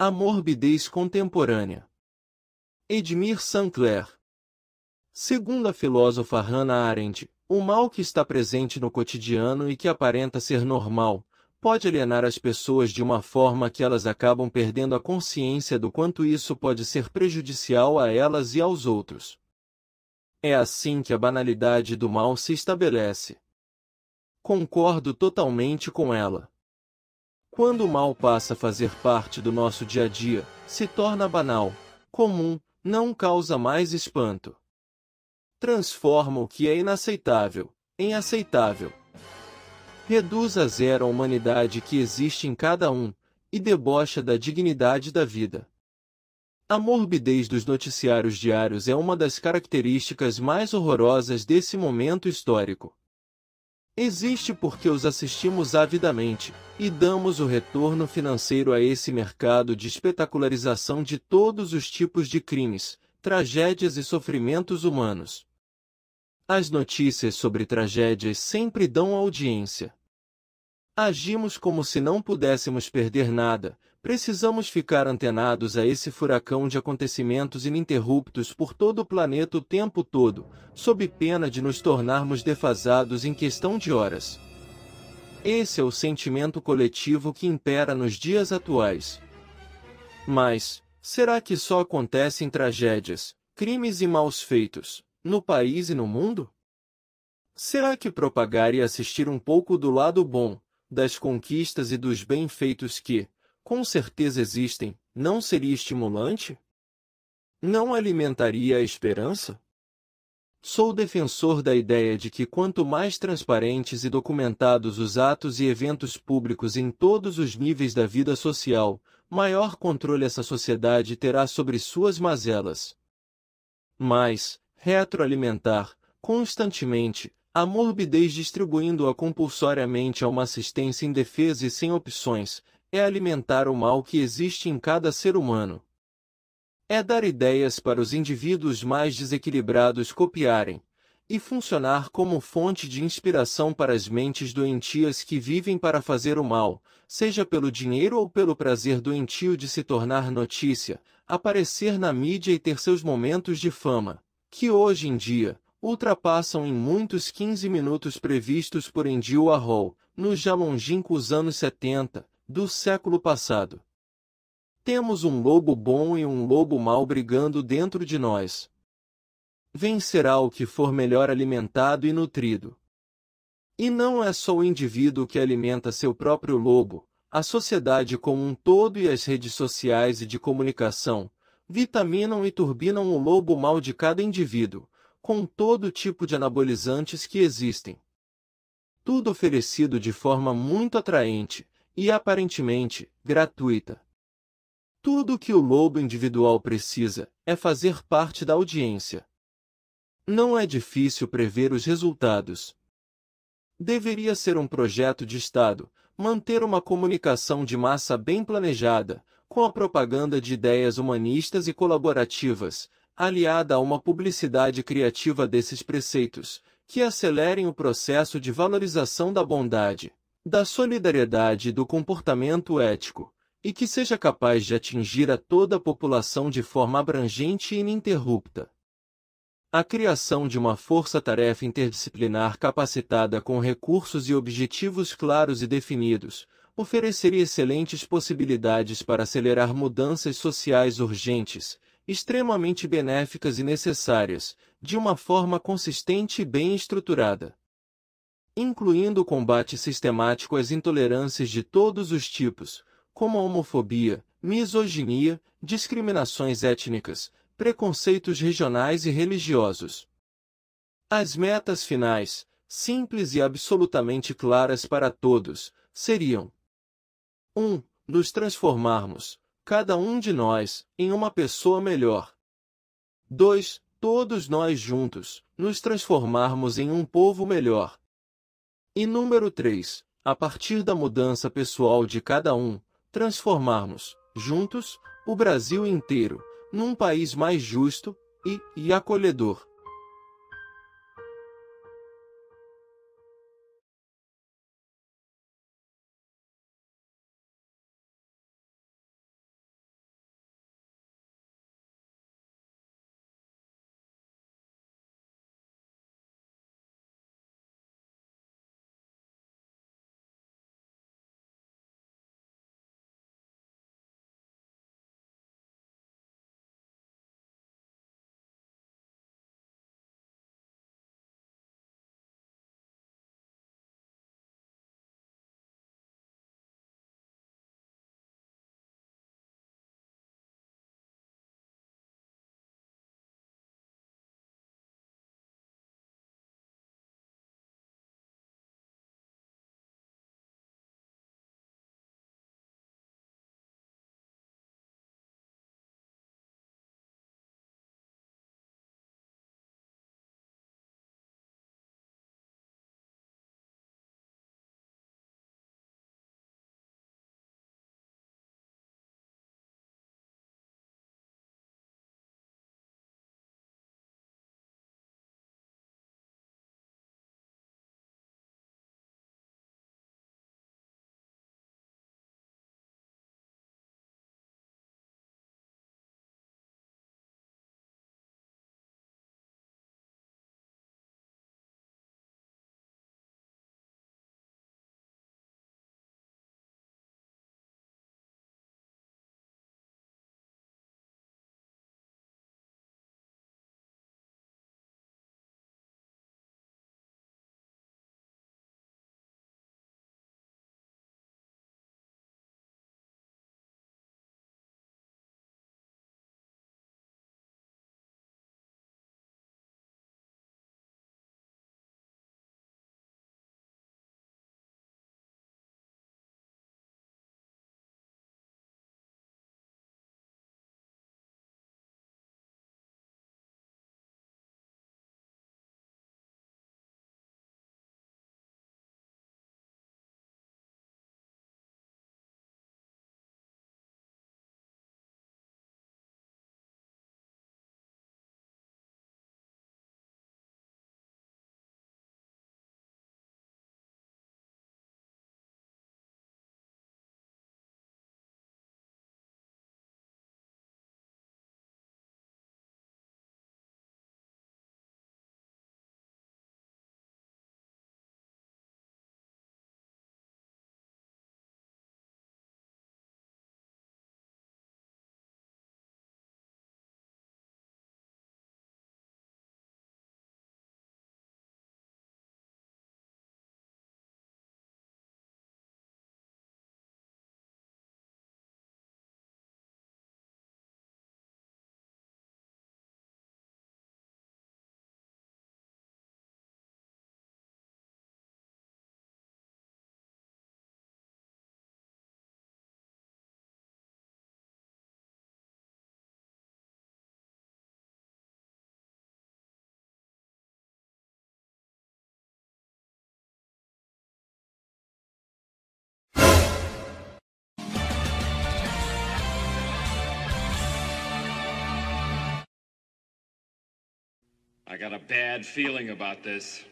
A morbidez contemporânea. Edmir Sinclair. Segundo a filósofa Hannah Arendt, o mal que está presente no cotidiano e que aparenta ser normal, pode alienar as pessoas de uma forma que elas acabam perdendo a consciência do quanto isso pode ser prejudicial a elas e aos outros. É assim que a banalidade do mal se estabelece. Concordo totalmente com ela. Quando o mal passa a fazer parte do nosso dia a dia, se torna banal, comum, não causa mais espanto. Transforma o que é inaceitável em aceitável reduz a zero a humanidade que existe em cada um, e debocha da dignidade da vida. A morbidez dos noticiários diários é uma das características mais horrorosas desse momento histórico. Existe porque os assistimos avidamente, e damos o retorno financeiro a esse mercado de espetacularização de todos os tipos de crimes, tragédias e sofrimentos humanos. As notícias sobre tragédias sempre dão audiência. Agimos como se não pudéssemos perder nada, precisamos ficar antenados a esse furacão de acontecimentos ininterruptos por todo o planeta o tempo todo, sob pena de nos tornarmos defasados em questão de horas. Esse é o sentimento coletivo que impera nos dias atuais. Mas, será que só acontecem tragédias, crimes e maus feitos, no país e no mundo? Será que propagar e assistir um pouco do lado bom, das conquistas e dos bem-feitos que, com certeza existem, não seria estimulante? Não alimentaria a esperança? Sou defensor da ideia de que quanto mais transparentes e documentados os atos e eventos públicos em todos os níveis da vida social, maior controle essa sociedade terá sobre suas mazelas. Mas, retroalimentar, constantemente, a morbidez distribuindo-a compulsoriamente a uma assistência indefesa e sem opções, é alimentar o mal que existe em cada ser humano. É dar ideias para os indivíduos mais desequilibrados copiarem, e funcionar como fonte de inspiração para as mentes doentias que vivem para fazer o mal, seja pelo dinheiro ou pelo prazer doentio de se tornar notícia, aparecer na mídia e ter seus momentos de fama, que hoje em dia, ultrapassam em muitos 15 minutos previstos por Andy Warhol, nos já longínquos anos 70, do século passado. Temos um lobo bom e um lobo mau brigando dentro de nós. Vencerá o que for melhor alimentado e nutrido. E não é só o indivíduo que alimenta seu próprio lobo, a sociedade como um todo e as redes sociais e de comunicação, vitaminam e turbinam o lobo mau de cada indivíduo, com todo tipo de anabolizantes que existem. Tudo oferecido de forma muito atraente e aparentemente gratuita. Tudo o que o lobo individual precisa é fazer parte da audiência. Não é difícil prever os resultados. Deveria ser um projeto de Estado, manter uma comunicação de massa bem planejada, com a propaganda de ideias humanistas e colaborativas, aliada a uma publicidade criativa desses preceitos, que acelerem o processo de valorização da bondade, da solidariedade e do comportamento ético, e que seja capaz de atingir a toda a população de forma abrangente e ininterrupta. A criação de uma força-tarefa interdisciplinar capacitada com recursos e objetivos claros e definidos, ofereceria excelentes possibilidades para acelerar mudanças sociais urgentes, extremamente benéficas e necessárias, de uma forma consistente e bem estruturada. Incluindo o combate sistemático às intolerâncias de todos os tipos, como a homofobia, misoginia, discriminações étnicas, preconceitos regionais e religiosos. As metas finais, simples e absolutamente claras para todos, seriam 1. Um, nos transformarmos, cada um de nós, em uma pessoa melhor. 2. Todos nós juntos, nos transformarmos em um povo melhor. E número 3. A partir da mudança pessoal de cada um, transformarmos, juntos, o Brasil inteiro, num país mais justo e, e acolhedor. I got a bad feeling about this.